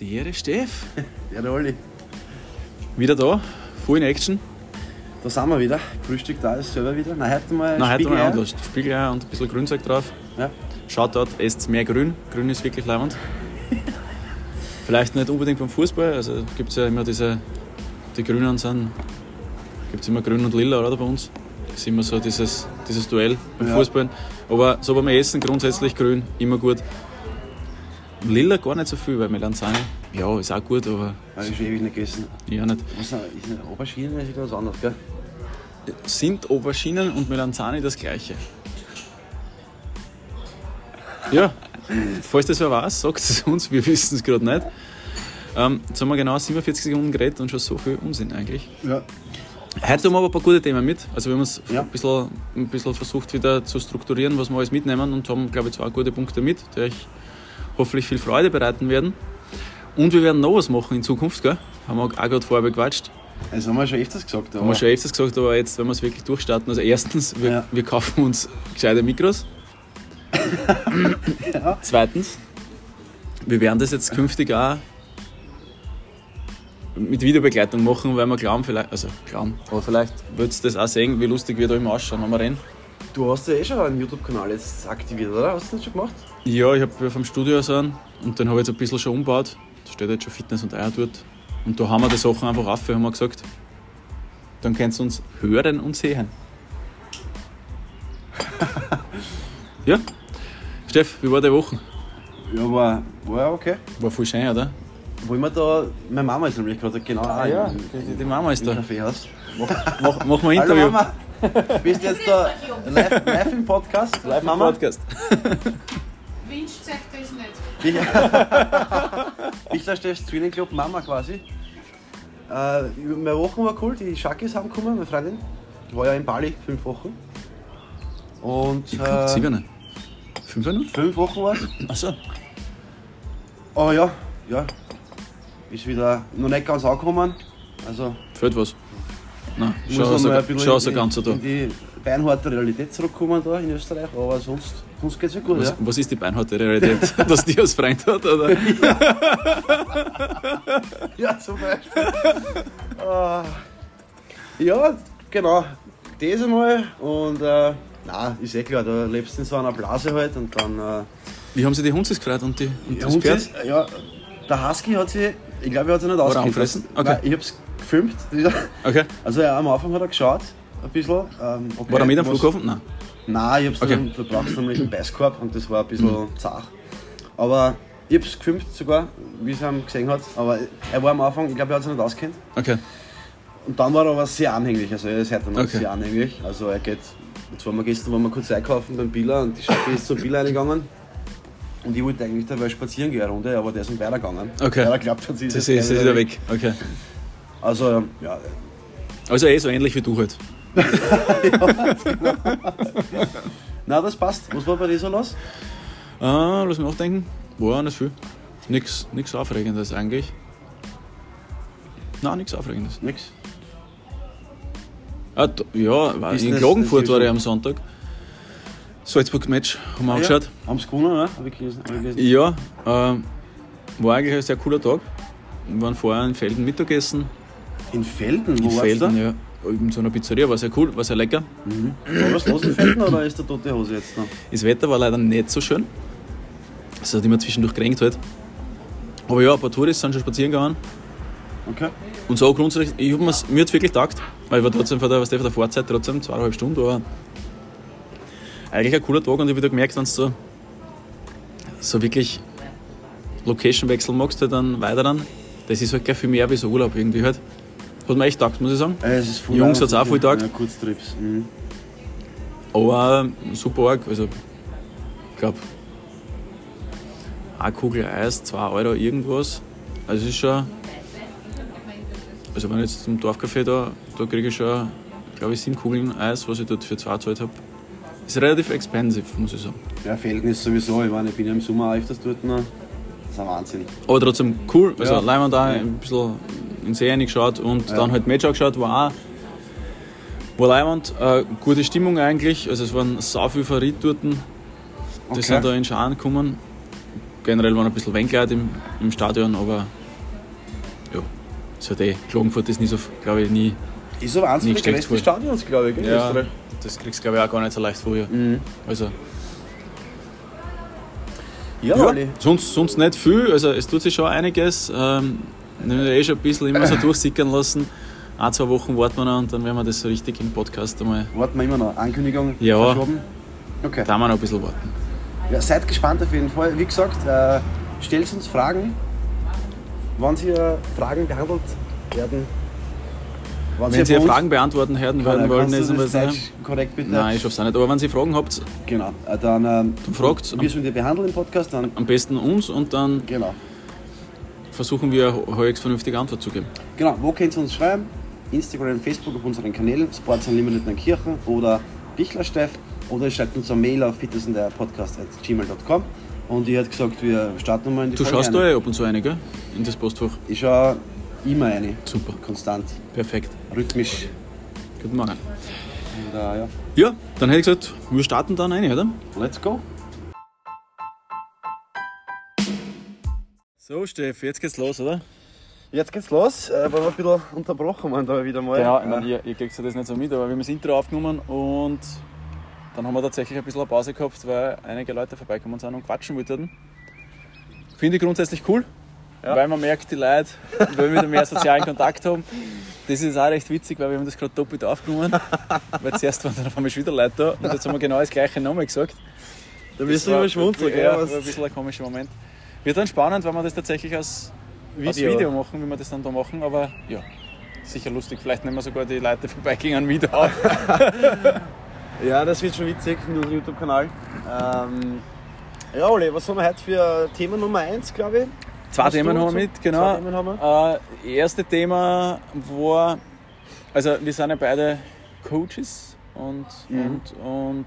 Der Steff. Ja, der Olli. Wieder da, full in Action. Da sind wir wieder. Frühstück da ist selber wieder. Nein, heute mal Nein, heute mal anders. Spiegeleier und ein bisschen Grünzeug drauf. Ja. Schaut dort, esst mehr Grün. Grün ist wirklich leibend. Vielleicht nicht unbedingt beim Fußball. Also gibt es ja immer diese, die Grünen sind, gibt es immer Grün und Lila, oder bei uns? Das ist immer so dieses, dieses Duell beim Ja. Fußball. Aber so beim Essen grundsätzlich Grün, immer gut. Lila gar nicht so viel, weil Melanzane, ja, ist auch gut, aber Habe ich schon ewig nicht gegessen. ja nicht. Was ist Aubergine? Das ist wieder was anderes, gell? Sind Auberginen und Melanzani das gleiche? Ja, falls das wer weiß, sagt es uns, wir wissen es gerade nicht. Ähm, jetzt haben wir genau 47 Sekunden geredet und schon so viel Unsinn eigentlich. Ja. Heute haben wir aber ein paar gute Themen mit. Also wir haben uns Ja. ein, bisschen, ein bisschen versucht wieder zu strukturieren, was wir alles mitnehmen und haben, glaube ich, zwei gute Punkte mit, die euch hoffentlich viel Freude bereiten werden. Und wir werden noch was machen in Zukunft, gell? Haben wir auch gerade vorher bequatscht. Das haben wir schon öfters gesagt. Haben wir schon öfters gesagt, aber jetzt, wenn wir es wirklich durchstarten, also erstens, wir, Ja. wir kaufen uns gescheite Mikros. Zweitens, wir werden das jetzt künftig auch mit Videobegleitung machen, weil wir glauben, vielleicht, also glauben, aber vielleicht wird es das auch sehen, wie lustig wir da immer ausschauen, wenn wir rennen. Du hast ja eh schon einen YouTube-Kanal jetzt aktiviert, oder? Hast du das schon gemacht? Ja, ich habe vom Studio so einen und den habe ich jetzt ein bisschen schon umgebaut. Da steht jetzt schon Fitness und Eier dort. Und da haben wir die Sachen einfach auf, haben wir gesagt. Dann könnt ihr uns hören und sehen. ja. Steff, wie war die Woche? Ja, war, war ja okay. War voll schön, oder? Wo immer da, meine Mama ist nämlich gerade genau Ah, ja, die, die Mama ist im da. Kaffeehaus. Mach, mach, mach mal ein Hallo Interview. Mama, bist du jetzt da live, live im Podcast? Live im Mama? Podcast. Wünsch zeigt das nicht. Ich, ich der Steffs Training Club Mama quasi. Äh, meine Woche war cool, die Shakis haben gekommen, meine Freundin. Ich war ja in Bali, fünf Wochen. Und Ich äh, sieben. Fünf Minuten? fünf Wochen war es. Achso. Aber ja, ja, ist wieder noch nicht ganz angekommen. Also Fehlt was? Nein, muss schau noch so, ein in, so ganz so da. in die beinharte Realität zurückkommen da in Österreich, aber sonst, sonst geht es ja gut. Was, Ja. was ist die beinharte Realität? Dass die als Freund hat? Oder? Ja, zum Beispiel. Ah. ja, genau. Das einmal. Und äh, na, ist eh klar, da lebst du in so einer Blase halt und dann. Äh, Wie haben sie die Hundes gefreut und, die, und ja, das Pferd? ja, der Husky hat sie, ich glaube, er hat sie nicht lassen. Okay. Nein, Ich hab's gefilmt wieder. Okay. Also ja, am Anfang hat er geschaut, ein bisschen. Ähm, okay, War er mit am Flughafen? Nein. Nein, ich hab's Okay. dann, du brauchst nämlich einen Beißkorb und das war ein bisschen zart. Aber ich hab's gefilmt sogar, wie es ihm gesehen hat. Aber er war am Anfang, ich glaube, er hat sich nicht auskennt. Okay. Und dann war er aber sehr anhänglich, also er ist heute noch Okay. sehr anhänglich. Also er geht, jetzt waren wir gestern waren wir kurz einkaufen beim Billa und die Schaffe ist zum Billa reingegangen. Und ich wollte eigentlich dabei spazieren gehen eine Runde, aber der ist dann weitergegangen. Okay. Weil er glaubt hat, sie ist, Das jetzt ist, ist wieder weg. Okay. Also, ja, Also eh so ähnlich wie du halt. na das passt. Was war bei dir so los? Ah, lass mich nachdenken. War nicht viel. Nix, nix Aufregendes eigentlich. Nein, nichts Aufregendes. Nix. Ah, ja, war in Klagenfurt war ich am Sonntag. Salzburg-Match haben wir angeschaut. Ja, haben sie gewonnen, ne? Hab ich gelesen. Hab ich gelesen. Ja, ähm, war eigentlich ein sehr cooler Tag. Wir waren vorher in Felden Mittagessen. In Felden? Wo In Felden, ja. In so einer Pizzeria, war sehr cool, war sehr lecker. War was los in Felden oder ist der tote Hose jetzt noch? Das Wetter war leider nicht so schön. Es hat immer zwischendurch geregnet halt. Aber ja, ein paar Touristen sind schon spazieren gegangen. Okay. Und so grundsätzlich, ich hab mir's, mir hat wirklich getaugt, weil ich war trotzdem von der, was der, von der Fahrzeit trotzdem zweieinhalb Stunden, aber eigentlich ein cooler Tag und ich habe wieder gemerkt, wenn du so, so wirklich Location-Wechsel magst, halt dann weiter dann, das ist halt gleich viel mehr wie so Urlaub irgendwie halt. Hat mir echt getaugt, muss ich sagen. Äh, es ist voll Jungs hat's auch voll getaugt. Ja, Kurztrips. Mhm. Aber super arg, also ich glaube, eine Kugel Eis, 2 Euro irgendwas. Also es ist schon, also wenn ich jetzt zum Dorfcafé da, da kriege ich schon, glaube ich, sieben Kugeln Eis, was ich dort für zwei gezahlt habe. Ist relativ expensive, muss ich sagen. Ja, Felden ist sowieso, ich meine, ich bin ja im Sommer öfters dort noch. Das ist ein Wahnsinn. Aber trotzdem cool, also Ja. Leimand da ein bisschen in den See reingeschaut und Ja. dann halt Match angeschaut, war auch war Leimand, äh, gute Stimmung eigentlich, also es waren sau viele dort, die Okay. sind da in Scharen gekommen. generell waren ein bisschen wenig Leute im, im Stadion, aber ja, es hat eh, Klagenfurt ist nie so, glaube ich, nie, Ist aber eins vor. Stadions, glaube ich, in ja, Österreich. das kriegst du, glaube ich, auch gar nicht so leicht vorher. Mhm. Also, Ja, ja, sonst, sonst nicht viel, also es tut sich schon einiges. Ähm, wir haben ja eh schon ein bisschen immer so durchsickern lassen. Ein, zwei Wochen warten wir noch und dann werden wir das so richtig im Podcast einmal, Warten wir immer noch. Ankündigung Ja. verschoben. Okay. da haben wir noch ein bisschen warten. Ja, seid gespannt auf jeden Fall. Wie gesagt, äh, stellt uns Fragen. Wann Sie äh, Fragen behandelt werden. Wann Wenn Sie uns- Fragen beantworten hören wollen, wollen ist das. Deutsch korrekt bitte? Nein, ich schaff's auch nicht. Aber wenn Sie Fragen habt, Genau. Äh, dann ähm, Dann fragt's. wir sollen die behandeln im Podcast. Dann, am besten uns und dann genau. Versuchen wir eine halbwegs vernünftige Antwort zu geben. Genau, wo könnt ihr uns schreiben? Instagram, Facebook auf unseren Kanälen, Sports Unlimited in Kirchen oder Bichlersteff oder ihr schreibt uns eine Mail auf fitnessinderpodcast.gmail.com und ich hätte gesagt, wir starten mal in die Du Folge schaust rein. da ab und zu eine, gell? In das Postfach. Ich schaue immer eine, Super, konstant, perfekt. rhythmisch. Guten Morgen. Und, äh, ja. Ja, dann hätte ich gesagt, wir starten dann eine, oder? Let's go. So, Steff, jetzt geht's los, oder? Jetzt geht's los, äh, weil wir ein bisschen unterbrochen waren da wieder mal. Genau, ich Äh, meine, ihr, ihr kriegt ja das nicht so mit, aber wir haben das Intro aufgenommen und dann haben wir tatsächlich ein bisschen eine Pause gehabt, weil einige Leute vorbeikommen sind und quatschen wollten. Finde ich grundsätzlich cool, Ja. weil man merkt, die Leute wollen wieder mehr sozialen Kontakt haben. Das ist auch recht witzig, weil wir haben das gerade doppelt aufgenommen, weil zuerst waren dann auf einmal schon wieder Leute da und jetzt haben wir genau das gleiche nochmal gesagt. da wirst du immer schmunzeln, gell? Ja, war ein bisschen ein komischer Moment. Wird dann spannend, wenn wir das tatsächlich als Video. Video. Machen, wie wir das dann da machen, aber ja, sicher lustig. Vielleicht nehmen wir sogar die Leute vorbeigehen wieder auf. Ja, das wird schon witzig in unserem YouTube-Kanal. Ähm, ja, Oli, was haben wir heute für Thema Nummer 1, glaube ich? Zwei Hast Themen haben wir mit, Zwei genau. Themen haben wir. Äh, erste Thema war, also wir sind ja beide Coaches und, Mhm. und, und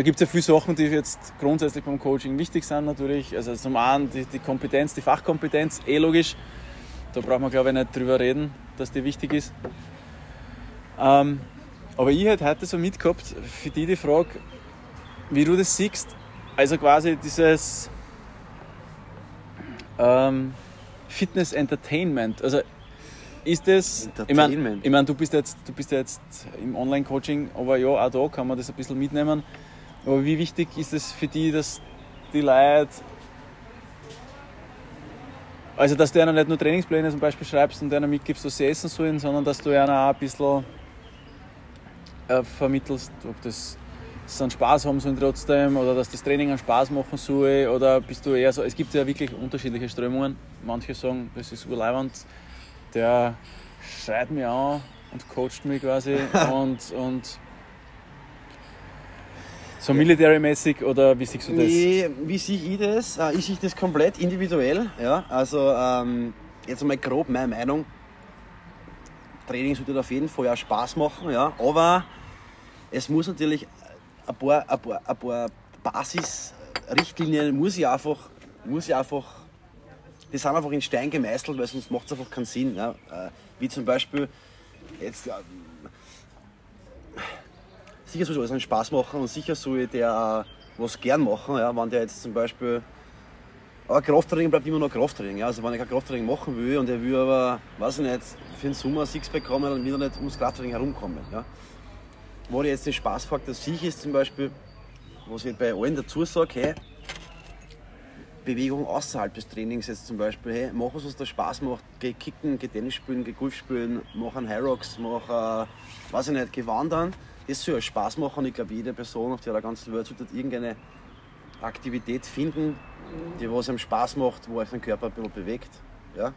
da gibt es ja viele Sachen, die jetzt grundsätzlich beim Coaching wichtig sind natürlich. Also zum einen die, die Kompetenz, die Fachkompetenz, eh logisch. Da braucht man glaube ich nicht drüber reden, dass die wichtig ist. Ähm, aber ich hätte heute so mitgehabt, für die die Frage, wie du das siehst. Also quasi dieses ähm, Fitness Entertainment. Also ist das. Ich meine, ich mein, du, bist jetzt, du bist jetzt im Online-Coaching, aber ja, auch da kann man das ein bisschen mitnehmen. Aber wie wichtig ist es für die, dass die Leute. Also, dass du ihnen nicht nur Trainingspläne zum Beispiel schreibst und ihnen mitgibst, was sie essen sollen, sondern dass du ihnen auch ein bisschen äh, vermittelst, ob das sie einen Spaß haben sollen trotzdem oder dass das Training einen Spaß machen soll oder bist du eher so, es gibt ja wirklich unterschiedliche Strömungen. Manche sagen, das ist urleibend, der schreit mich an und coacht mich quasi und, und so military-mäßig oder wie siehst du das? Nee, wie sehe ich das? Äh, Ich sehe das komplett individuell. Ja? Also, ähm, jetzt einmal grob meine Meinung. Training sollte auf jeden Fall auch Spaß machen, ja? aber es muss natürlich ein paar, ein paar, ein paar Basisrichtlinien, muss ich einfach, muss ich einfach, die sind einfach in Stein gemeißelt, weil sonst macht es einfach keinen Sinn. Ja? Äh, Wie zum Beispiel, jetzt, ähm, sicher soll es einen Spaß machen und sicher soll der was gern machen, ja, wenn der jetzt zum Beispiel aber Krafttraining bleibt immer noch Krafttraining. Ja. Also wenn ich kein Krafttraining machen will und er will aber, weiß ich nicht, für den Sommer Sixpack haben, dann will er nicht ums Krafttraining herumkommen. Ja. Wo jetzt den Spaßfaktor sich ist zum Beispiel, was ich bei allen dazu sage, hey, Bewegung außerhalb des Trainings jetzt zum Beispiel, hey, mach was, was dir Spaß macht, geh kicken, geh Tennis spielen, geh Golf spielen, mach einen High mach, äh, weiß ich nicht, geh wandern. Das soll ja Spaß machen. Ich glaube, jede Person auf der ganzen Welt sollte irgendeine Aktivität finden, die was einem Spaß macht, wo euch den Körper ein bisschen bewegt. Ja?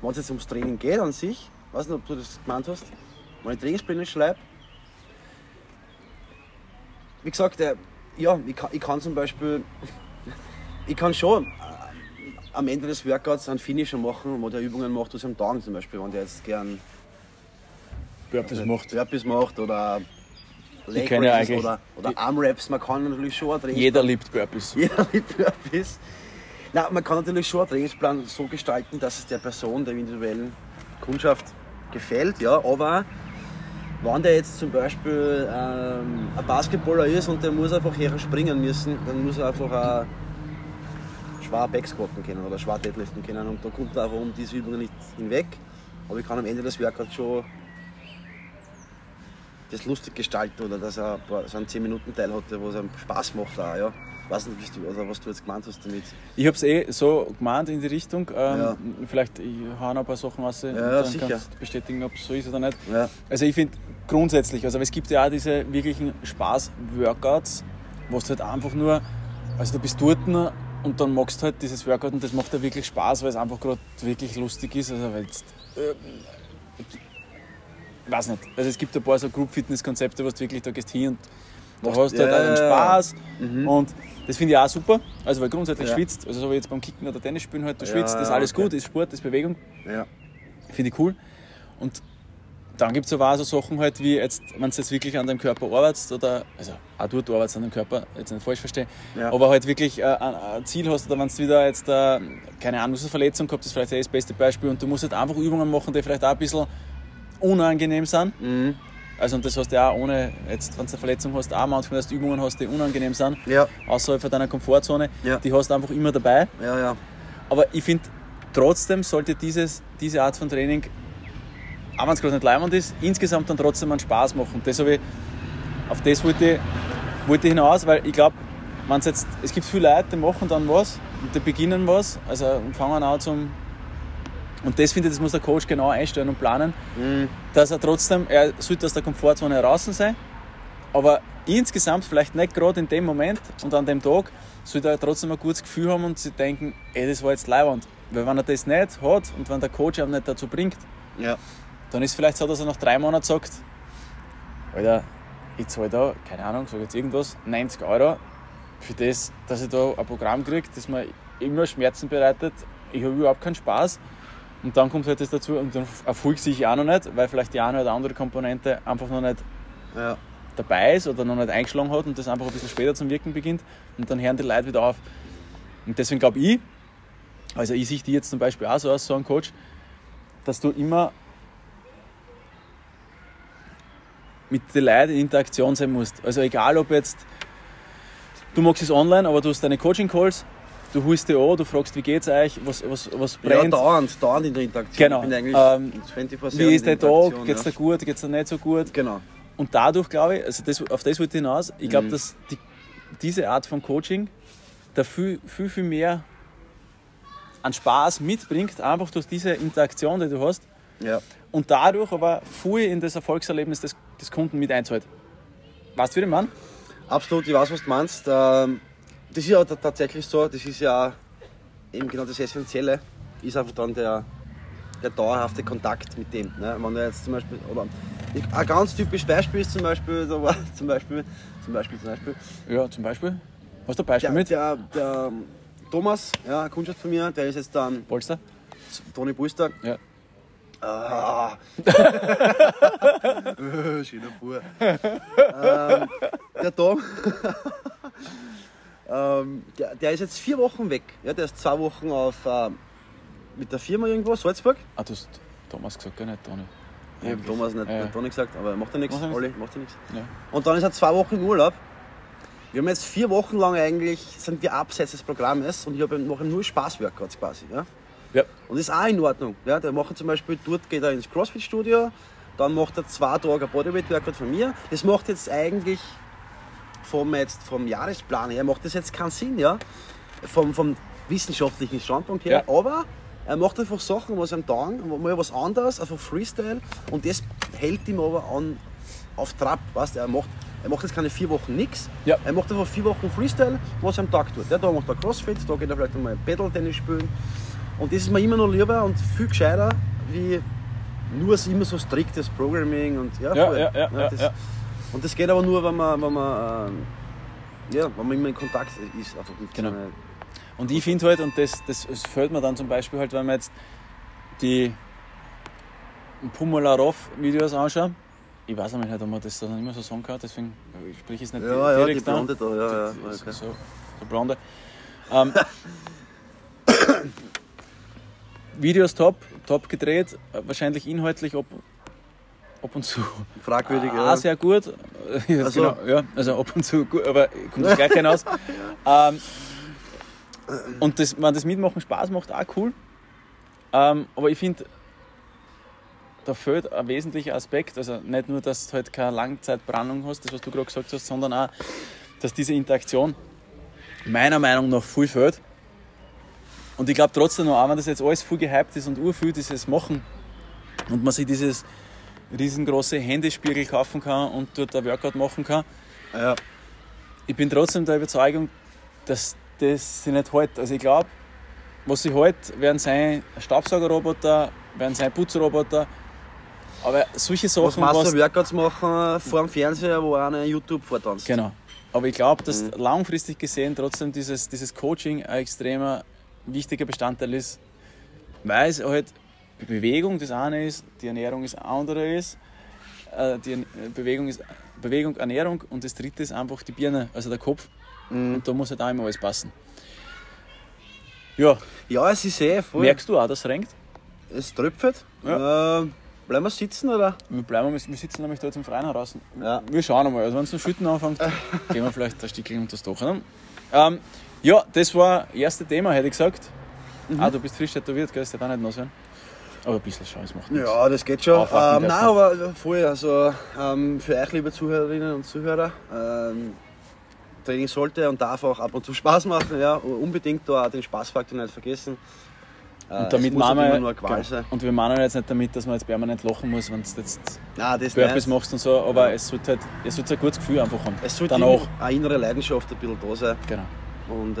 Wenn es jetzt ums Training geht an sich, weiß nicht, ob du das gemeint hast, wenn ich Trainingspläne schreibe, wie gesagt, äh, ja, ich kann, ich kann zum Beispiel, ich kann schon äh, am Ende des Workouts einen Finisher machen, wo der Übungen macht, was am Tag zum Beispiel, wenn der jetzt gern Burpees macht. Burpees macht oder Leg können Raises eigentlich- oder, oder Arm Raps, man kann natürlich schon einen Trainingsplan- Jeder liebt Burpees. jeder liebt Burpees. Na, man kann natürlich schon einen Trainingsplan so gestalten, dass es der Person, der individuellen Kundschaft gefällt, ja, aber wenn der jetzt zum Beispiel ähm, ein Basketballer ist und der muss einfach her springen müssen, dann muss er einfach ein schwer Backsquatten können oder schwer Deadliften können. Und da kommt einfach um diese Übungen nicht hinweg. Aber ich kann am Ende des Workouts schon das lustig gestalten oder dass er so einen 10-Minuten-Teil hatte, wo es einem Spaß macht. Auch, ja. Ich weiß nicht, was du, also was du jetzt gemeint hast damit. Ich habe es eh so gemeint in die Richtung. Ähm, Ja. Vielleicht ich hau noch ein paar Sachen raus und ja, dann sicher. kannst du bestätigen, ob es so ist oder nicht. Ja. Also ich finde grundsätzlich, also es gibt ja auch diese wirklichen Spaß-Workouts, wo du halt einfach nur, also du bist dort und dann machst du halt dieses Workout und das macht dir wirklich Spaß, weil es einfach gerade wirklich lustig ist. Also weil jetzt, äh, ich weiß nicht, also es gibt ein paar so Group-Fitness-Konzepte, wo du wirklich da gehst hin und da hast du halt ja, ja, ja. Spaß Mhm. und das finde ich auch super, also weil grundsätzlich Ja. schwitzt, also so wie jetzt beim Kicken oder Tennis spielen halt, du schwitzt, das ist alles okay. gut, ist Sport, ist Bewegung, Ja. Finde ich cool. Und dann gibt es aber auch so Sachen halt, wie jetzt, wenn du jetzt wirklich an deinem Körper arbeitest oder, also auch dort arbeitest an deinem Körper, jetzt nicht falsch verstehen, Ja. aber halt wirklich äh, ein, ein Ziel hast oder wenn du wieder jetzt, äh, keine Ahnung, du hast eine Verletzung gehabt, das ist vielleicht eh das beste Beispiel und du musst halt einfach Übungen machen, die vielleicht auch ein bisschen unangenehm sind. Mhm. Also und das hast du ja auch ohne, jetzt wenn du eine Verletzung hast, auch manchmal, dass du Übungen hast, die unangenehm sind, Ja. außerhalb von deiner Komfortzone, Ja. die hast du einfach immer dabei. Ja, ja. Aber ich finde, trotzdem sollte dieses, diese Art von Training, auch wenn es gerade nicht leimend ist, insgesamt dann trotzdem einen Spaß machen. Und das ich, auf das wollte ich, wollte ich hinaus, weil ich glaube, jetzt, es gibt viele Leute, die machen dann was und die beginnen was, also und fangen an zum. Und das finde ich, das muss der Coach genau einstellen und planen, Mhm. dass er trotzdem, er sollte aus der Komfortzone heraus sein, aber insgesamt vielleicht nicht gerade in dem Moment und an dem Tag sollte er trotzdem ein gutes Gefühl haben und sich denken, ey, das war jetzt leibend. Weil wenn er das nicht hat und wenn der Coach ihn nicht dazu bringt, Ja. dann ist vielleicht so, dass er nach drei Monaten sagt, Alter, ich zahle da, keine Ahnung, sag jetzt irgendwas, 90 Euro für das, dass ich da ein Programm kriege, das mir immer Schmerzen bereitet, ich habe überhaupt keinen Spaß. Und dann kommt halt das dazu und dann erfolgt sich auch noch nicht, weil vielleicht die eine oder andere Komponente einfach noch nicht Ja. dabei ist oder noch nicht eingeschlagen hat und das einfach ein bisschen später zum Wirken beginnt und dann hören die Leute wieder auf. Und deswegen glaube ich, also ich sehe die jetzt zum Beispiel auch so aus, so ein Coach, dass du immer mit den Leuten in Interaktion sein musst. Also egal ob jetzt, du machst es online, aber du hast deine Coaching-Calls, du holst die an, du fragst, wie geht's euch, was, was, was Ja, brennt, dauernd, dauernd in der Interaktion. Genau. Ich bin eigentlich Ähm, 24 wie ist der Tag, geht's ja. dir gut, geht's dir nicht so gut. Genau. Und dadurch glaube ich, also das, auf das wollte ich hinaus, ich glaube, Mhm. dass die, diese Art von Coaching da viel, viel, viel mehr an Spaß mitbringt, einfach durch diese Interaktion, die du hast Ja. und dadurch aber viel in das Erfolgserlebnis des, des Kunden mit einzahlt. Weißt du, wie ich meine? Absolut, ich weiß, was du meinst. Ähm, Das ist ja tatsächlich so, das ist ja eben genau das Essentielle, ist einfach dann der, der dauerhafte Kontakt mit dem. Ne? Wenn du jetzt zum Beispiel, oder ein ganz typisches Beispiel ist zum Beispiel, da war zum Beispiel, zum Beispiel, zum Beispiel, Ja, zum Beispiel. Hast du ein Beispiel der, mit? der, der Thomas, ja, ein Kundschaft von mir, der ist jetzt dann Polster? Toni Bulster. Ja. Ah. Schöner Bub. ähm, der Tom, ähm, der, der ist jetzt vier Wochen weg. Ja, der ist zwei Wochen auf, ähm, mit der Firma irgendwo, Salzburg. Ah, du hast Thomas gesagt, gar nicht Toni. Ich habe Thomas nicht, Ja. nicht Toni gesagt, aber macht ja nichts. Macht ja nichts. Olli, macht ja nichts. Ja. Und dann ist er zwei Wochen im Urlaub. Wir haben jetzt vier Wochen lang eigentlich, sind wir abseits des Programmes und ich habe mache nur Spaß-Workouts quasi. Ja? Ja. Und das ist auch in Ordnung. Ja, der macht zum Beispiel, dort geht er ins Crossfit-Studio, dann macht er zwei Tage ein Bodyweight-Workout von mir. Das macht jetzt eigentlich vom, jetzt vom Jahresplan her, macht das jetzt keinen Sinn, ja? Vom, vom wissenschaftlichen Standpunkt her. Ja. Aber er macht einfach Sachen, was ihm taugen, mal was anderes, einfach Freestyle. Und das hält ihm aber an, auf Trab. Weißt? Er, macht, er macht jetzt keine vier Wochen nichts. Ja. Er macht einfach vier Wochen Freestyle, was er am Tag tut. Ja, da macht er Crossfit, da geht er vielleicht einmal Pedal-Tennis spielen. Und das ist mir immer noch lieber und viel gescheiter, wie nur so immer so striktes Programming und ja, Ja, ja, ja, ja, das, ja. Und das geht aber nur, wenn man, wenn man, ähm, ja, wenn man immer in Kontakt ist. Einfach mit Genau. Und ich finde halt, und das, das fällt mir dann zum Beispiel halt, wenn man jetzt die Pumalarov-Videos anschaut, ich weiß nicht, ob man das dann immer so sagen kann, deswegen sprich ich es nicht Ja, ja, die direkt an. Da, ja, ja. Okay. so, so blonde. Ähm, Videos top, top gedreht, wahrscheinlich inhaltlich ab, ab und zu Fragwürdig, ah, ja. sehr gut. Ja, Ach so. genau, ja, also ab und zu gut, aber kommt das gleich hinaus. ähm, Und das, wenn das Mitmachen Spaß macht, auch cool. Ähm, aber ich finde, da fehlt ein wesentlicher Aspekt. Also nicht nur, dass du halt keine Langzeitbrandung hast, das was du gerade gesagt hast, sondern auch, dass diese Interaktion meiner Meinung nach viel fehlt. Und ich glaube trotzdem noch, auch wenn das jetzt alles viel gehypt ist und urviel dieses Machen und man sich dieses riesengroße Handyspiegel kaufen kann und dort ein Workout machen kann, Ja. ich bin trotzdem der Überzeugung, dass das sich nicht hält. Also ich glaube, was sie hält, werden sein Staubsaugerroboter, werden sein Putzroboter. Aber solche Was Sachen, machst was, du Workouts machen vor dem Fernseher, wo einer YouTube vortanzt? Genau. Aber ich glaube, dass Mhm. langfristig gesehen trotzdem dieses, dieses Coaching ein extremer wichtiger Bestandteil ist, weil es halt die Bewegung das eine ist, die Ernährung das andere ist, äh, die Bewegung ist Bewegung, Ernährung und das dritte ist einfach die Birne, also der Kopf. Mhm. Und da muss halt auch immer alles passen. Ja, Ja, es ist eh voll. merkst du auch, dass es renkt? Es tröpfelt. Äh, bleiben wir sitzen, oder? Wir, bleiben, wir sitzen nämlich da jetzt im Freien heraus. Ja. Wir schauen einmal. Also wenn es zum Schütten anfängt, gehen wir vielleicht ein Stückchen unter das Dach. Ne? Ähm, ja, das war das erste Thema, hätte ich gesagt. Mhm. Ah, du bist frisch tätowiert, gell? Das wird auch nicht nass werden. Aber ein bisschen das macht nichts. Ja, das geht schon. Ähm, nein, aber voll. Also ähm, für euch, liebe Zuhörerinnen und Zuhörer, ähm, Training sollte und darf auch ab und zu Spaß machen. Ja, unbedingt da auch den Spaßfaktor nicht vergessen. Äh, Und damit machen nicht wir, immer nur eine Qual genau. sein. und wir meinen jetzt nicht damit, dass man jetzt permanent lachen muss, wenn du jetzt Nein, nicht. machst und so, aber es sollte halt, es sollte ein gutes Gefühl einfach haben. Es sollte Danach. eine innere Leidenschaft ein bisschen da sein. Genau. Und äh,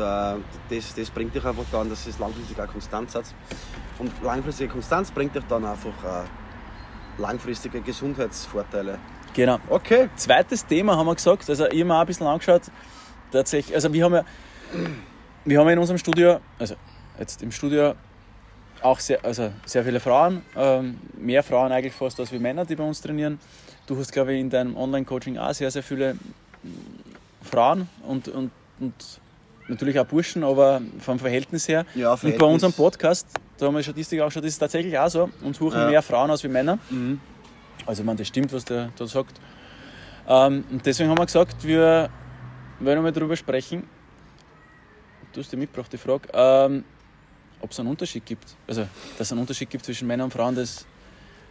das, das bringt euch einfach dann, dass es langfristig auch Konstanz hat. Und langfristige Konstanz bringt euch dann einfach äh, langfristige Gesundheitsvorteile. genau. Okay. Zweites Thema haben wir gesagt, also ich habe mir auch ein bisschen angeschaut, tatsächlich, also wir haben ja, wir haben in unserem Studio, also jetzt im Studio auch sehr, also sehr viele Frauen, ähm, mehr Frauen eigentlich fast als wir Männer, die bei uns trainieren. Du hast, glaube ich, in deinem Online-Coaching auch sehr, sehr viele mm, Frauen und, und, und natürlich auch Burschen, aber vom Verhältnis her. Ja, Und bei Verhältnis. unserem Podcast, da haben wir Statistik auch schon, das ist tatsächlich auch so. Uns suchen Ja. mehr Frauen als wir Männer. Mhm. Also meine, das stimmt, was der da sagt. Ähm, und deswegen haben wir gesagt, wir wollen mal darüber sprechen. Du hast dir mitgebracht die Frage, ähm, ob es einen Unterschied gibt. Also, dass es einen Unterschied gibt zwischen Männern und Frauen, das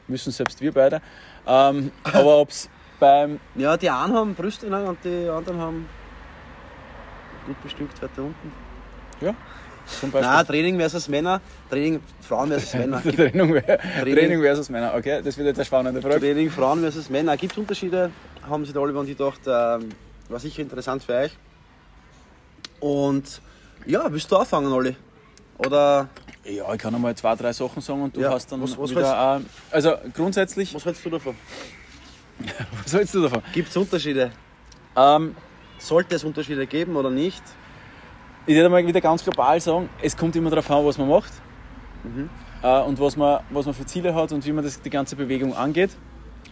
müssen selbst wir beide. Ähm, aber ob es beim. Ja, die einen haben Brüste und die anderen haben gut bestückt weiter unten. Ja, zum Beispiel. Nein, Training versus Männer, Training Frauen versus Männer. Training, Training- Training versus Männer. Okay, das wird jetzt eine spannende Frage. Training Frauen versus Männer. Gibt es Unterschiede? Haben sich der Oliver und ich gedacht, ähm, war sicher interessant für euch. Und ja, willst du anfangen, Olli? Oder Ja, ich kann einmal zwei, drei Sachen sagen und du Ja, hast dann was- was wieder. Äh, also grundsätzlich, was hältst du davon? was hältst du davon? Gibt es Unterschiede? Ähm, Sollte es Unterschiede geben oder nicht? Ich würde mal wieder ganz global sagen, es kommt immer darauf an, was man macht äh, und was man, was man für Ziele hat und wie man das, die ganze Bewegung angeht.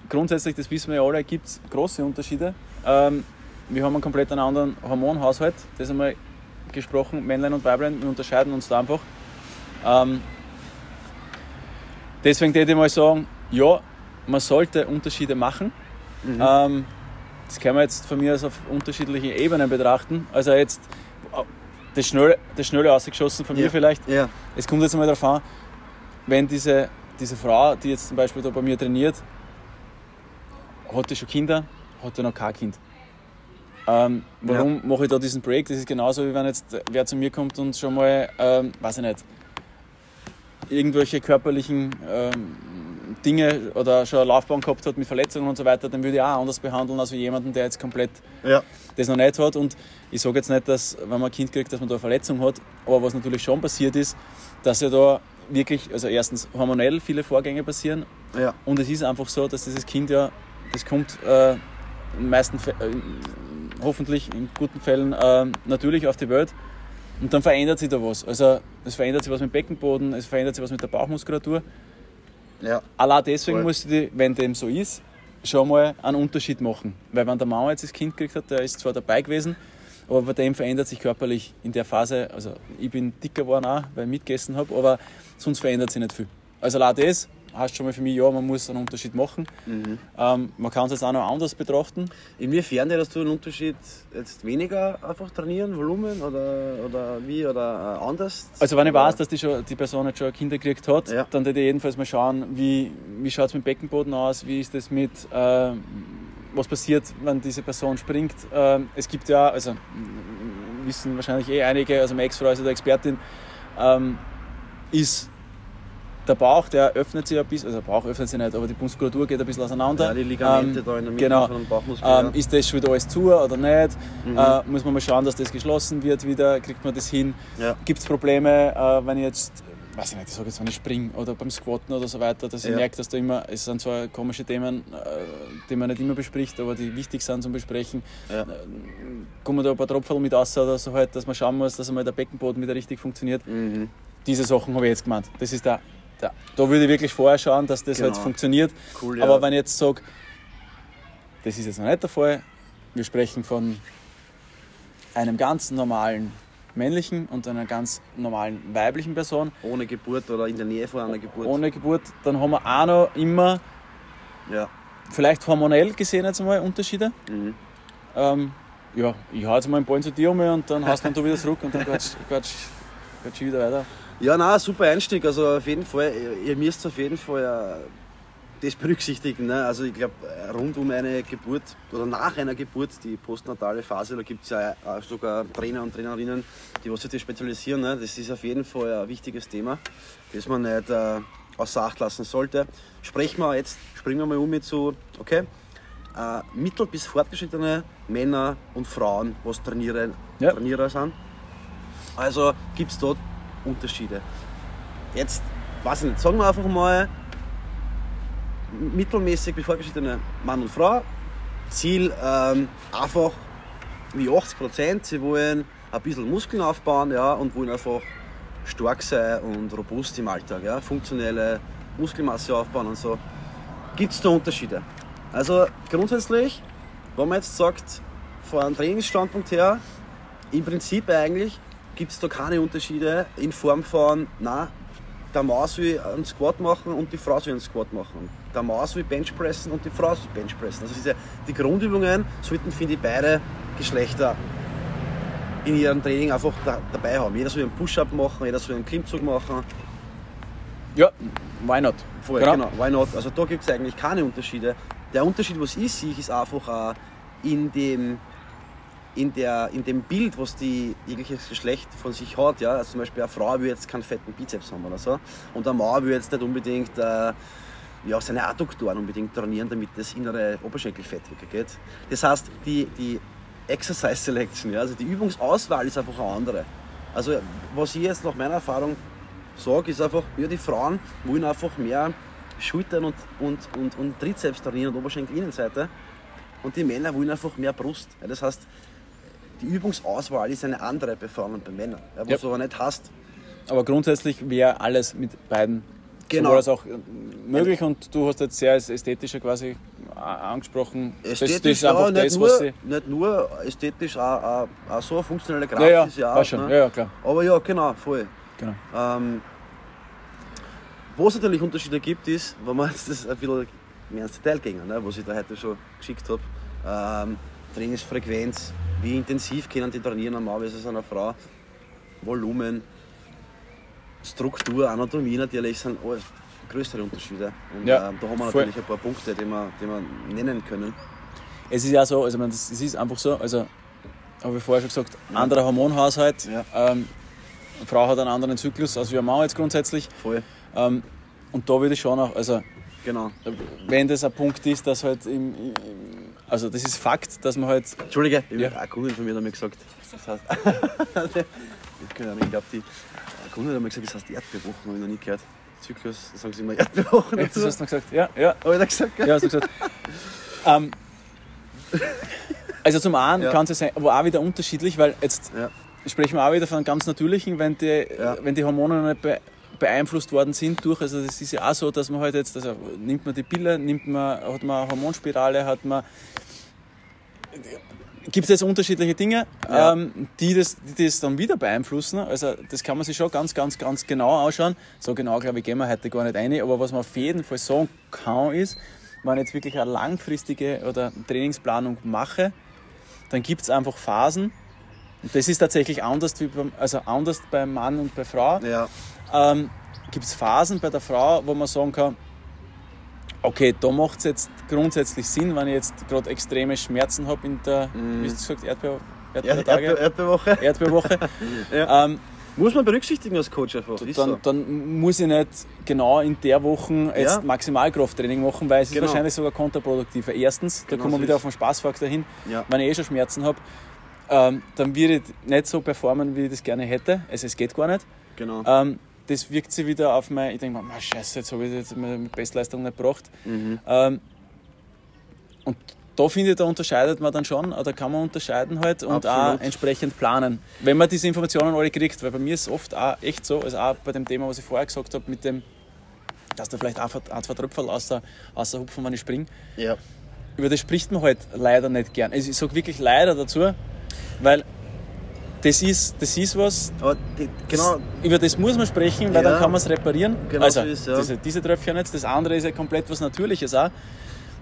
Grundsätzlich, das wissen wir ja alle, gibt es große Unterschiede. Ähm, wir haben einen komplett anderen Hormonhaushalt, das einmal gesprochen, Männlein und Weiblein, wir unterscheiden uns da einfach. Ähm, deswegen würde ich mal sagen, ja, man sollte Unterschiede machen. Ähm, das kann man jetzt von mir aus auf unterschiedlichen Ebenen betrachten. Also jetzt äh, das schnelle, das schnelle ausgeschossen von Ja. mir vielleicht. Ja. Es kommt jetzt mal darauf an, wenn diese, diese Frau, die jetzt zum Beispiel da bei mir trainiert, hat die schon Kinder, hat die noch kein Kind. Ähm, warum mache ich da diesen Break? Das ist genauso, wie wenn jetzt wer zu mir kommt und schon mal, ähm, weiß ich nicht, irgendwelche körperlichen ähm, Dinge oder schon eine Laufbahn gehabt hat mit Verletzungen und so weiter, dann würde ich auch anders behandeln als jemanden, der jetzt komplett Ja. das noch nicht hat. Und ich sage jetzt nicht, dass, wenn man ein Kind kriegt, dass man da eine Verletzung hat, aber was natürlich schon passiert ist, dass ja da wirklich, also erstens hormonell viele Vorgänge passieren Ja. und es ist einfach so, dass dieses Kind ja, das kommt äh, in meisten äh, hoffentlich in guten Fällen äh, natürlich auf die Welt und dann verändert sich da was. Also es verändert sich was mit dem Beckenboden, es verändert sich was mit der Bauchmuskulatur. Ja. Allein deswegen Voll. musst du, die, wenn dem so ist, schon mal einen Unterschied machen. Weil wenn der Mama jetzt das Kind gekriegt hat, der ist zwar dabei gewesen, aber bei dem verändert sich körperlich in der Phase, also ich bin dicker geworden auch, weil ich mitgegessen habe, aber sonst verändert sich nicht viel. Also allein das heißt schon mal für mich, ja, man muss einen Unterschied machen. Mhm. Ähm, man kann es jetzt auch noch anders betrachten. Inwiefern hättest du einen Unterschied jetzt weniger einfach trainieren, Volumen oder, oder wie oder äh, anders? Also wenn ich weiß, dass die, schon, die Person jetzt schon Kinder gekriegt hat, Ja. dann würde ich jedenfalls mal schauen, wie, wie schaut es mit dem Beckenboden aus, wie ist das mit, äh, was passiert, wenn diese Person springt. Ähm, es gibt ja, also wissen wahrscheinlich eh einige, also meine Ex-Frau ist ja der Expertin, ähm, ist der Bauch, der öffnet sich ein bisschen, also der Bauch öffnet sich nicht, aber die Muskulatur geht ein bisschen auseinander. Ja, die Ligamente Ähm, da in der Mitte genau. von dem Bauchmuskel. Ähm, ist das schon wieder alles zu oder nicht? Mhm. Äh, muss man mal schauen, dass das geschlossen wird wieder, kriegt man das hin? Ja. Gibt es Probleme, äh, wenn ich jetzt, weiß ich nicht, ich sage jetzt, wenn ich springe oder beim Squatten oder so weiter, dass ich Ja. merke, dass da immer, es sind zwar komische Themen, äh, die man nicht immer bespricht, aber die wichtig sind zum Besprechen. Ja. Äh, kommen da ein paar Tropfen mit raus oder so halt, dass man schauen muss, dass einmal der Beckenboden wieder richtig funktioniert. Mhm. Diese Sachen habe ich jetzt gemeint. Das ist der, der, da würde ich wirklich vorher schauen, dass das Genau. halt funktioniert. Cool, ja. Aber wenn ich jetzt sage, das ist jetzt noch nicht der Fall, wir sprechen von einem ganz normalen männlichen und einer ganz normalen weiblichen Person Ohne Geburt oder in der Nähe von einer Geburt. ohne Geburt, dann haben wir auch noch immer, Ja. vielleicht hormonell gesehen jetzt einmal Unterschiede. Mhm. Ähm, ja, ich hau jetzt mal einen Ball zu dir um und dann hast du wieder zurück und dann quatsch, quatsch, quatsch wieder weiter. Ja, na, super Einstieg. Also auf jeden Fall, ihr- müsst auf jeden Fall äh, das berücksichtigen. Ne? Also ich glaube, rund um eine Geburt oder nach einer Geburt, die postnatale Phase, da gibt es ja auch sogar Trainer und Trainerinnen, die was sich das spezialisieren. Ne? Das ist auf jeden Fall ein wichtiges Thema, das man nicht äh, außer Acht lassen sollte. Sprechen wir jetzt, springen wir mal um mit zu, okay, äh, mittel- bis fortgeschrittene Männer und Frauen, was trainieren, Ja. Trainierer sind. Also gibt es dort Unterschiede. Jetzt, weiß ich nicht, sagen wir einfach mal, mittelmäßig bis fortgeschrittene Mann und Frau. Ziel ähm, einfach wie 80 Prozent, sie wollen ein bisschen Muskeln aufbauen ja, und wollen einfach stark sein und robust im Alltag. Ja, funktionelle Muskelmasse aufbauen und so. Gibt es da Unterschiede? Also grundsätzlich, wenn man jetzt sagt, von einem Trainingsstandpunkt her, im Prinzip eigentlich gibt es da keine Unterschiede in Form von, na, der Mann soll einen Squat machen und die Frau soll einen Squat machen. Der Mann soll Benchpressen und die Frau soll Benchpressen. Also diese, die Grundübungen sollten, finde ich, beide Geschlechter in ihrem Training einfach da, dabei haben. Jeder soll einen Push-Up machen, jeder soll einen Klimmzug machen. Ja, why not? Voll, genau. Why not? Also da gibt es eigentlich keine Unterschiede. Der Unterschied, was ich sehe, ist einfach in dem, in, der, in dem Bild, was die jegliches Geschlecht von sich hat. Ja? Also zum Beispiel eine Frau will jetzt keinen fetten Bizeps haben oder so. Und ein Mann will jetzt nicht unbedingt äh, ja, seine Adduktoren unbedingt trainieren, damit das innere Oberschenkelfett weggeht. Das heißt, die, die Exercise Selection, ja, also die Übungsauswahl ist einfach eine andere. Also was ich jetzt nach meiner Erfahrung sage, ist einfach, ja, die Frauen wollen einfach mehr Schultern und, und, und, und Trizeps trainieren und Oberschenkel-Innenseite. Und die Männer wollen einfach mehr Brust. Ja, das heißt, die Übungsauswahl ist eine andere bei Frauen und bei Männern. Ja, was Ja. du aber nicht hast. Aber grundsätzlich wäre alles mit beiden Genau. sowohl als auch äh, möglich und du hast jetzt sehr als ästhetischer quasi äh, angesprochen. Ästhetisch, das, das ist einfach ja, nicht, das, nur, was nicht nur ästhetisch, auch, auch, auch so eine funktionelle Kraft Ja, ist ja auch. schon. ne? Ja, klar. Aber ja, genau, voll. Genau. Ähm, wo es natürlich Unterschiede gibt, ist, wenn wir jetzt das ein bisschen mehr ins Detail gehen, ne, was ich da heute schon geschickt habe. Ähm, Trainingsfrequenz, wie intensiv können die trainieren, ein Mann versus eine Frau, Volumen, Struktur, Anatomie natürlich sind alles größere Unterschiede. Und Ja, ähm, da haben wir voll. natürlich ein paar Punkte, die wir, die wir nennen können. Es ist ja so, also meine, das, es ist einfach so, also habe ich vorher schon gesagt, anderer Hormonhaushalt. Ja. Ähm, eine Frau hat einen anderen Zyklus als wir ein Mann jetzt grundsätzlich. Voll, Ähm, und da würde ich schon auch, also genau. wenn das ein Punkt ist, dass halt im, im also das ist Fakt, dass man halt Entschuldige, ich Ja. eine Kundin von mir hat mir gesagt, das heißt, ich, glaube, die Kundin hat mir gesagt, das heißt Erdbewochen, habe ich noch nie gehört. Zyklus, da sagen sie immer Erdbewochen das dazu. hast du noch gesagt, ja, ja, Habe ich da gesagt, ja, hast du gesagt. ähm, also zum einen Ja. kann es ja sein, aber auch wieder unterschiedlich, weil jetzt Ja. sprechen wir auch wieder von einem ganz natürlichen, wenn die, Ja. wenn die Hormone noch nicht be beeinflusst worden sind durch, also das ist ja auch so, dass man halt jetzt, also nimmt man die Pille, nimmt man, hat man eine Hormonspirale, hat man gibt es jetzt unterschiedliche Dinge, Ja. ähm, die, das, die das dann wieder beeinflussen. Also das kann man sich schon ganz, ganz, ganz genau anschauen. So genau, glaube ich, gehen wir heute gar nicht ein. Aber was man auf jeden Fall sagen kann, ist, wenn ich jetzt wirklich eine langfristige oder Trainingsplanung mache, dann gibt es einfach Phasen. Und das ist tatsächlich anders, wie beim, also anders bei Mann und bei Frau Ja. ähm, gibt es Phasen bei der Frau, wo man sagen kann, okay, da macht es jetzt grundsätzlich Sinn, wenn ich jetzt gerade extreme Schmerzen habe in der, wie hast du gesagt, Erdbeer, Erd Erdbeertage, Erdbe Erdbeerwoche. Erdbeerwoche. Ja. ähm, Muss man berücksichtigen als Coach einfach. Dann, so. dann muss ich nicht genau in der Woche jetzt Ja. Maximalkrafttraining machen, weil es Genau. ist wahrscheinlich sogar kontraproduktiv. Weil Erstens, da Genau kommen wir wieder ist. auf den Spaßfaktor hin, Ja. wenn ich eh schon Schmerzen habe, ähm, dann würde ich nicht so performen, wie ich das gerne hätte. Also es geht gar nicht. Genau. Ähm, das wirkt sich wieder auf mein, ich denke mir, "Ma, scheiße, jetzt habe ich jetzt meine Bestleistung nicht gebracht. Mhm. Ähm, und da finde ich, da unterscheidet man dann schon, oder kann man unterscheiden halt und Absolut. auch entsprechend planen. Wenn man diese Informationen alle kriegt, weil bei mir ist es oft auch echt so, also auch bei dem Thema, was ich vorher gesagt habe, mit dem, dass da vielleicht einfach ein, zwei Tröpfel außer, außer hupfen, wenn ich springe, Ja. über das spricht man halt leider nicht gern. Also ich sage wirklich leider dazu, weil das ist, das ist was, die, genau, das, über das muss man sprechen, weil Ja. dann kann man es reparieren. Genau also so ist, ja. diese, diese Tröpfchen jetzt, das andere ist ja komplett was Natürliches auch.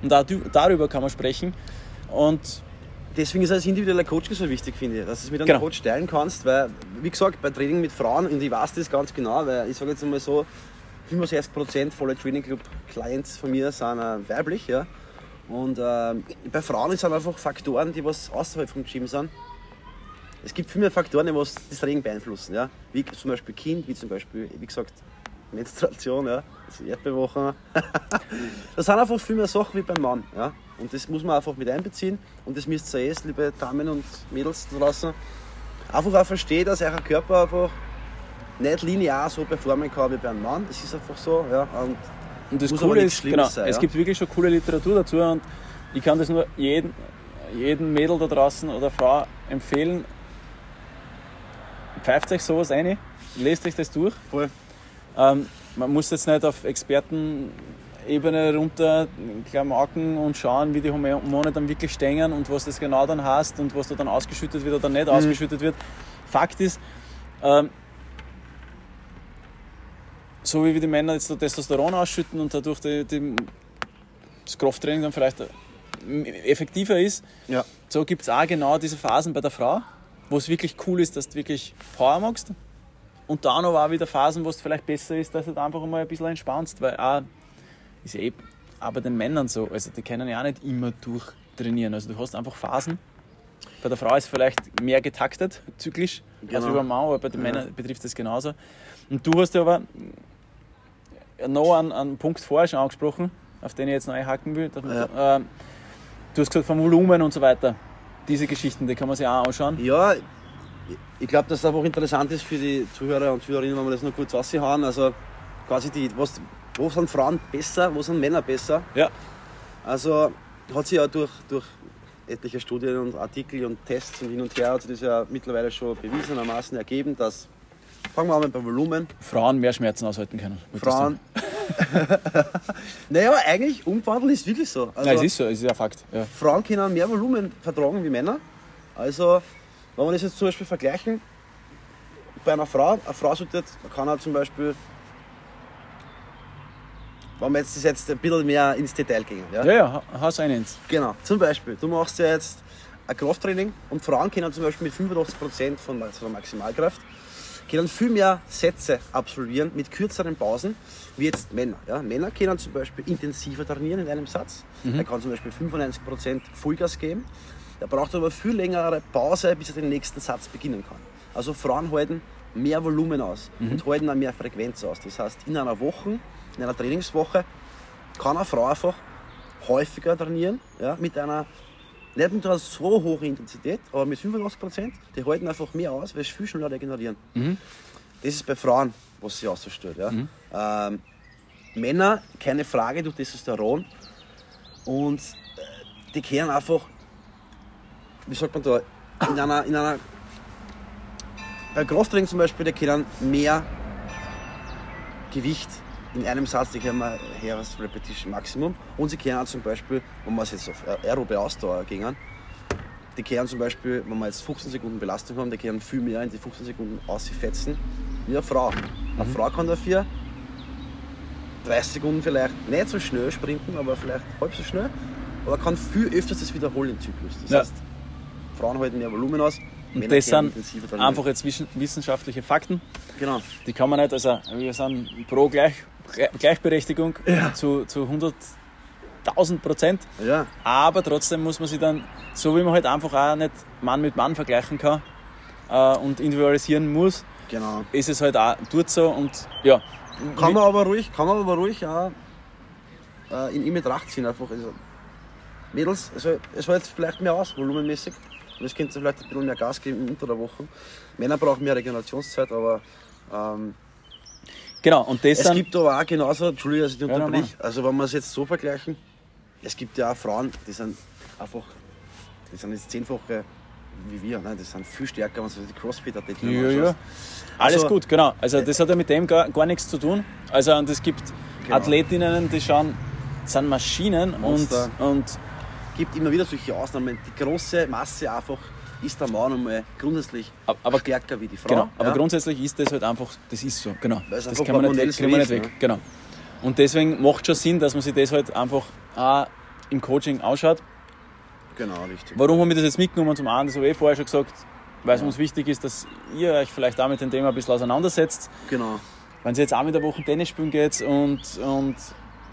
Und da, darüber kann man sprechen. Und deswegen ist als individueller Coach so wichtig, finde ich, dass du es mit einem Genau. Coach teilen kannst, weil, wie gesagt, bei Training mit Frauen, und ich weiß das ganz genau, weil ich sage jetzt einmal so, 65% voller Training Club Clients von mir sind äh, weiblich, ja. Und äh, bei Frauen sind einfach Faktoren, die was außerhalb vom Gym sind. Es gibt viel mehr Faktoren, die was das Training beeinflussen, ja. Wie zum Beispiel Kind, wie zum Beispiel, wie gesagt, Menstruation, ja, also Erdbewochen. das sind einfach viel mehr Sachen wie beim Mann, ja. Und das muss man einfach mit einbeziehen. Und das müsst ihr jetzt, liebe Damen und Mädels da draußen, einfach auch verstehen, dass euer Körper einfach nicht linear so performen kann wie beim Mann. Das ist einfach so, ja. Und Und das Coole ist, genau, sein, es ja. gibt wirklich schon coole Literatur dazu und ich kann das nur jedem, jedem Mädel da draußen oder Frau empfehlen. Pfeift euch sowas ein, lest euch das durch. voll. Ähm, man muss jetzt nicht auf Expertenebene runter klamauken und schauen, wie die Hormone dann wirklich stehen und was das genau dann heißt und was da dann ausgeschüttet wird oder nicht Mhm. ausgeschüttet wird. Fakt ist, ähm, so wie wir die Männer jetzt Testosteron ausschütten und dadurch die, die, das Krafttraining dann vielleicht äh, effektiver ist, Ja. so gibt es auch genau diese Phasen bei der Frau, wo es wirklich cool ist, dass du wirklich Power magst. Und dann aber auch wieder Phasen, wo es vielleicht besser ist, dass du da einfach mal ein bisschen entspannst, weil auch, ist ja eh bei den Männern so, also die können ja auch nicht immer durchtrainieren. Also du hast einfach Phasen. Bei der Frau ist es vielleicht mehr getaktet, zyklisch, als Genau. wie beim Mann, aber bei den Männern betrifft das genauso. Und du hast ja aber noch einen, einen Punkt vorher schon angesprochen, auf den ich jetzt noch einhaken will. Man, ähm, du hast gesagt vom Volumen und so weiter. Diese Geschichten, die kann man sich auch anschauen. Ja, ich glaube, dass es einfach interessant ist für die Zuhörer und Zuhörerinnen, wenn wir das noch kurz raushauen. Also quasi die, was, wo sind Frauen besser, wo sind Männer besser? Ja. Also hat sich ja durch, durch etliche Studien und Artikel und Tests und hin und her hat sich das ja mittlerweile schon bewiesenermaßen ergeben, dass, fangen wir an mit beim Volumen, Frauen mehr Schmerzen aushalten können. Frauen. naja, aber eigentlich umwandeln ist wirklich so. Also, Nein, es ist so, es ist ja Fakt. Ja. Frauen können mehr Volumen vertragen wie Männer. Also, wenn wir das jetzt zum Beispiel vergleichen, bei einer Frau, eine Frau sollte, kann er zum Beispiel, wenn wir jetzt, das jetzt ein bisschen mehr ins Detail gehen. Ja? Ja, ja, ha- haus einen. Genau, zum Beispiel, du machst ja jetzt ein Krafttraining und Frauen können zum Beispiel mit 85% von der Maximalkraft können viel mehr Sätze absolvieren mit kürzeren Pausen wie jetzt Männer. Ja? Männer können zum Beispiel intensiver trainieren in einem Satz. Er kann zum Beispiel 95% Vollgas geben. Der braucht aber viel längere Pause, bis er den nächsten Satz beginnen kann. Also Frauen halten mehr Volumen aus und halten auch mehr Frequenz aus. Das heißt, in einer Woche, in einer Trainingswoche kann eine Frau einfach häufiger trainieren, ja, mit einer nicht mit einer so hohen Intensität, aber mit 85%, die halten einfach mehr aus, weil sie viel schneller regenerieren. Das ist bei Frauen, was sie ausstellt. Ja. Ähm, Männer, keine Frage, durch Testosteron und äh, die können einfach, wie sagt man da, in einer, in einer bei Krafttraining zum Beispiel, die können mehr Gewicht in einem Satz, die können wir her als Repetition Maximum. Und sie können auch zum Beispiel, wenn wir es jetzt auf aerobe Ausdauer gehen, die kehren zum Beispiel, wenn wir jetzt 15 Sekunden Belastung haben, die kehren viel mehr in die 15 Sekunden ausfetzen wie eine Frau. Eine Frau kann dafür 30 Sekunden vielleicht nicht so schnell sprinten, aber vielleicht halb so schnell, aber kann viel öfters das wiederholen im Zyklus. Das Ja. heißt, Frauen halten mehr Volumen aus, Und Männer das sind einfach jetzt wissenschaftliche Fakten. Genau. Die kann man nicht, also wir sind pro Gleich, Gleich- Gleichberechtigung zu, zu 100.000 Prozent. Ja, Aber trotzdem muss man sich dann, so wie man halt einfach auch nicht Mann mit Mann vergleichen kann äh, und individualisieren muss, genau. ist es halt auch dort so und ja. Kann man aber ruhig, kann man aber ruhig auch äh, in, in Betracht ziehen. Einfach. Also, Mädels, also, es soll jetzt vielleicht mehr aus, volumenmäßig. Und es könnte vielleicht ein bisschen mehr Gas geben unter der Woche. Männer brauchen mehr Regenerationszeit, aber ähm, Genau, und das es gibt aber auch genauso, Entschuldigung, dass ich dich Ja, also wenn wir es jetzt so vergleichen, es gibt ja auch Frauen, die sind einfach, die sind jetzt zehnfache wie wir, ne? die sind viel stärker, wenn du die Crossfit-Athleten Ja, ja. Alles Also- gut, genau. Also das hat ja mit dem gar, gar nichts zu tun. Also und es gibt Genau. Athletinnen, die schauen, sind Maschinen und, Monster. und gibt immer wieder solche Ausnahmen. Die große Masse einfach ist der Mann einmal grundsätzlich Ab- aber- stärker wie die Frau. genau. Aber ja? grundsätzlich ist das halt einfach, das ist so, genau. Das kann man nicht, kriegen wir nicht weg. ne? Genau. Und deswegen macht schon Sinn, dass man sich das halt einfach auch im Coaching ausschaut. Genau, richtig. Warum haben wir das jetzt mitgenommen? Zum einen, das habe ich eh vorher schon gesagt, weil es uns wichtig ist, dass ihr euch vielleicht auch mit dem Thema ein bisschen auseinandersetzt. Genau. Wenn ihr jetzt einmal in der Woche Tennis spielen geht und, und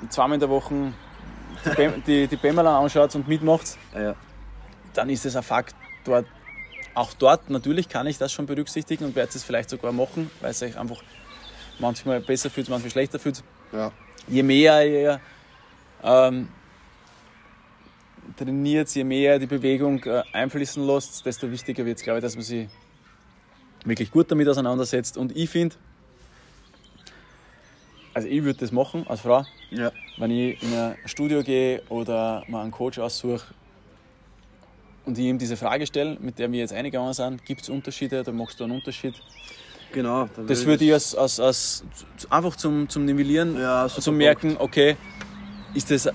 zweimal in der Woche die, die, die Bämmerler anschaut und mitmacht, Ja, ja. dann ist das ein Fakt. Dort, auch dort natürlich kann ich das schon berücksichtigen und werde es vielleicht sogar machen, weil es euch einfach manchmal besser fühlt, manchmal schlechter fühlt. ja. Je mehr ihr ähm, trainiert, je mehr die Bewegung äh, einfließen lässt, desto wichtiger wird es, glaube ich, dass man sich wirklich gut damit auseinandersetzt. Und ich finde, also ich würde das machen als Frau, ja. wenn ich in ein Studio gehe oder mal einen Coach aussuche und ich ihm diese Frage stelle, mit der wir jetzt eingegangen sind, gibt es Unterschiede, da machst du einen Unterschied. Genau. Das würde ich als, als, als einfach zum, zum Nivellieren, Ja, zum merken, okay, ist das,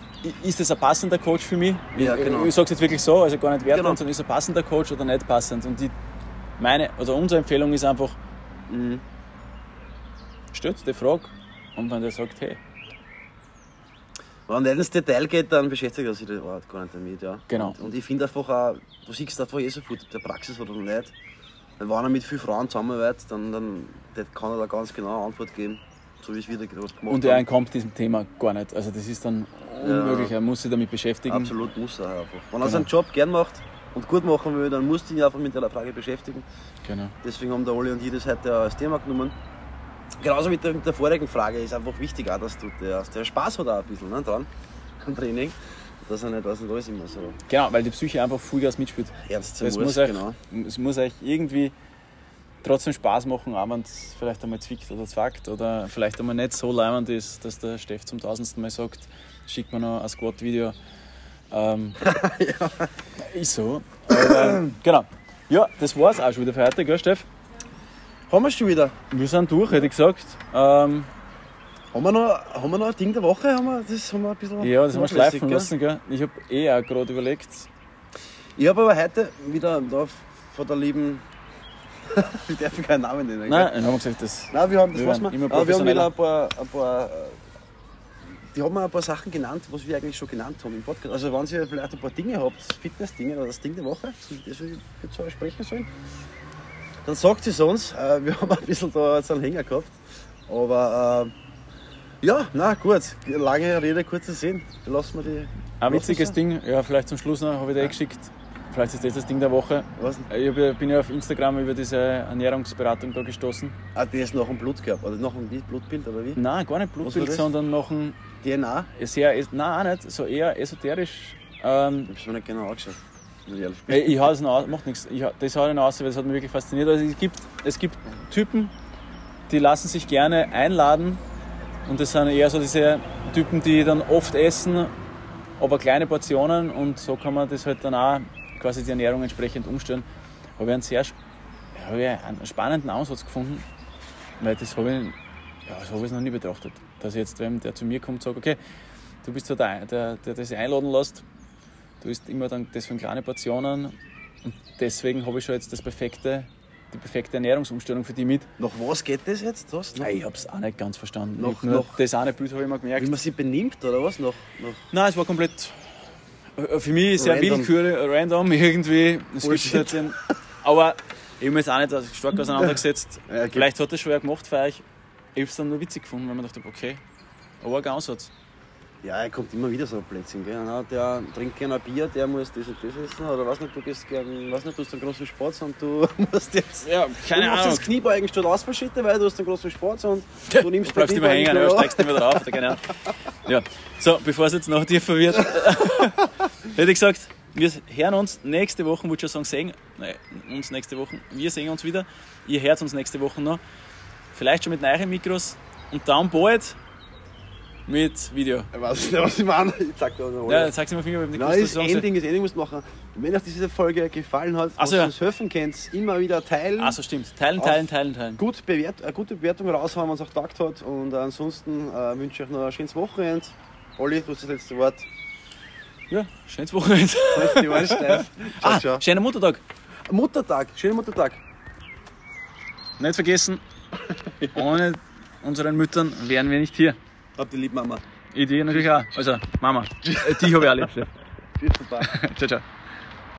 ist das ein passender Coach für mich? Ja, ich genau. ich sage es jetzt wirklich so, also gar nicht wertend, Genau. sondern ist ein passender Coach oder nicht passend. Und die, meine, also unsere Empfehlung ist einfach, Mhm. stellt die Frage und wenn der sagt, hey, Wenn er ins Detail geht, dann beschäftigt er sich das Wort gar nicht damit. Ja. Genau. Und, und ich finde einfach auch, du siehst einfach eh sofort, ob der Praxis oder nicht. Weil wenn er mit vielen Frauen zusammenarbeitet, dann, dann kann er da ganz genau eine Antwort geben, so wie es wieder gerade gemacht und er entkommt diesem Thema gar nicht. Also das ist dann unmöglich, er muss sich damit beschäftigen. Absolut muss er einfach. Wenn er Genau. seinen Job gern macht und gut machen will, dann muss du ihn einfach mit der Frage beschäftigen. Genau. Deswegen haben der Oli und ich das heute als Thema genommen. Genauso mit der, mit der vorigen Frage ist einfach wichtig, auch, dass du der, der Spaß hat auch ein bisschen ne, dran am Training. Dass er nicht was nicht alles immer so Genau, weil die Psyche einfach Vollgas mitspielt. ernst sein Es muss. euch, genau. es muss euch irgendwie trotzdem Spaß machen, auch wenn es vielleicht einmal zwickt oder zwackt oder vielleicht einmal nicht so leimend ist, dass der Steff zum tausendsten Mal sagt, schickt mir noch ein Squat-Video. Ähm, Ist so. Aber, genau. Ja, das war's auch schon wieder für heute, gell, Steff? Haben wir schon wieder. Wir sind durch, hätte ich gesagt. Ähm, Haben wir, noch, haben wir noch ein Ding der Woche? Haben wir, das haben wir ein bisschen ja, das haben wir schleifen gell? lassen, gell? Ich habe eh auch gerade überlegt, Ich habe aber heute wieder da von der lieben. ich darf keinen Namen nennen. nein, gell? haben wir gesagt, das Nein, wir haben, das Wir was wir, immer wir haben wieder ein paar, ein paar. äh, Die haben mir ein paar Sachen genannt, was wir eigentlich schon genannt haben im Podcast. Also, wenn ihr vielleicht ein paar Dinge habt, Fitness-Dinge oder das Ding der Woche, das wir zu euch sprechen sollen, dann sagt es uns. Äh, Wir haben ein bisschen da jetzt einen Hänger gehabt. Aber äh, ja, na gut, lange Rede, kurzer Sinn. Lassen wir die. Ein witziges sie. Ding, ja, vielleicht zum Schluss noch, habe ich dir eh geschickt. Vielleicht ist das das Ding der Woche. Was? Ich ja- bin ja auf Instagram über diese Ernährungsberatung da gestoßen. Ah, die ist nach dem Blut gehabt. Oder nach dem Blutbild oder wie? Nein, gar nicht Blutbild, sondern noch ein DNA? sehr, es- nein, auch nicht, so eher esoterisch. Ähm, Ich hab's mir nicht genau angeschaut. Muss ich hau es macht nichts. Ich, das haue ich noch aus, weil das hat mich wirklich fasziniert. Also es, gibt, es gibt Typen, die lassen sich gerne einladen und das sind eher so diese Typen, die dann oft essen, aber kleine Portionen und so kann man das halt dann auch quasi die Ernährung entsprechend umstellen. Habe ich einen sehr habe ich einen spannenden Ansatz gefunden, weil das habe ich, ja, so habe ich noch nie betrachtet. Dass jetzt, wenn der zu mir kommt, sagt, okay, du bist so der, der, der das einladen lässt, du isst immer dann das von kleine Portionen Und deswegen habe ich schon jetzt das perfekte, die perfekte Ernährungsumstellung für die mit. Nach was geht das jetzt? Was? Nein, ich habe es auch nicht ganz verstanden. Noch- nur noch- das eine Bild habe ich mir gemerkt. wie man sich benimmt oder was? Nach, nach Nein, es war komplett äh, für mich sehr Random. willkürlich, äh, random irgendwie. Es gibt halt aber ich habe mich jetzt auch nicht stark auseinandergesetzt. Ja, okay. Vielleicht hat das schon wer gemacht für euch. Ich habe es dann nur witzig gefunden, weil man dachte, okay, ein arger Ansatz. Ja, er kommt immer wieder so ein Blödsinn. Gell? Na, der trinkt gerne ein Bier, der muss das und das essen. Oder weiß nicht, du gehst gern, weiß nicht, du hast einen großen Sport und du musst jetzt. Ja, keine du machst Ahnung. das Kniebeugen statt Ausfallschritte, weil du hast einen großen Sport und du nimmst Du bleibst immer hängen, ja, schnell steigst nicht mehr drauf. Keine Ahnung. Ja. So, bevor es jetzt noch dir verwirrt, hätte ich gesagt, wir hören uns nächste Woche, wollte ich schon sagen, sehen, nein, uns nächste Woche, wir sehen uns wieder. Ihr hört uns nächste Woche noch. Vielleicht schon mit neuen Mikros und dann bald mit Video. Ich weiß nicht, was ich meine. Ich sag da noch Ja, jetzt sag's mir Finger, ich hab nicht Nein, gewusst, das was du sagen soll. Ending, das Ending musst du machen. Wenn euch diese Folge gefallen hat, Ach so, was ja. uns helfen könnt, immer wieder teilen. Ah, so stimmt. Teilen, teilen, teilen, teilen. Gut bewert, eine gute Bewertung raushauen, wenn es auch taugt hat. Und ansonsten äh, wünsche ich euch noch ein schönes Wochenende. Olli, du hast das letzte Wort. Ja, schönes Wochenende. Wort, Steif. Ciao, Ah, ciao. schöner Muttertag. Muttertag, schönen Muttertag. Nicht vergessen, ohne unseren Müttern wären wir nicht hier. Habt ihr lieb, Mama. Ich die natürlich auch. Also, Mama. Die habe ich auch lieb. Tschüss, Papa. Ciao, ciao.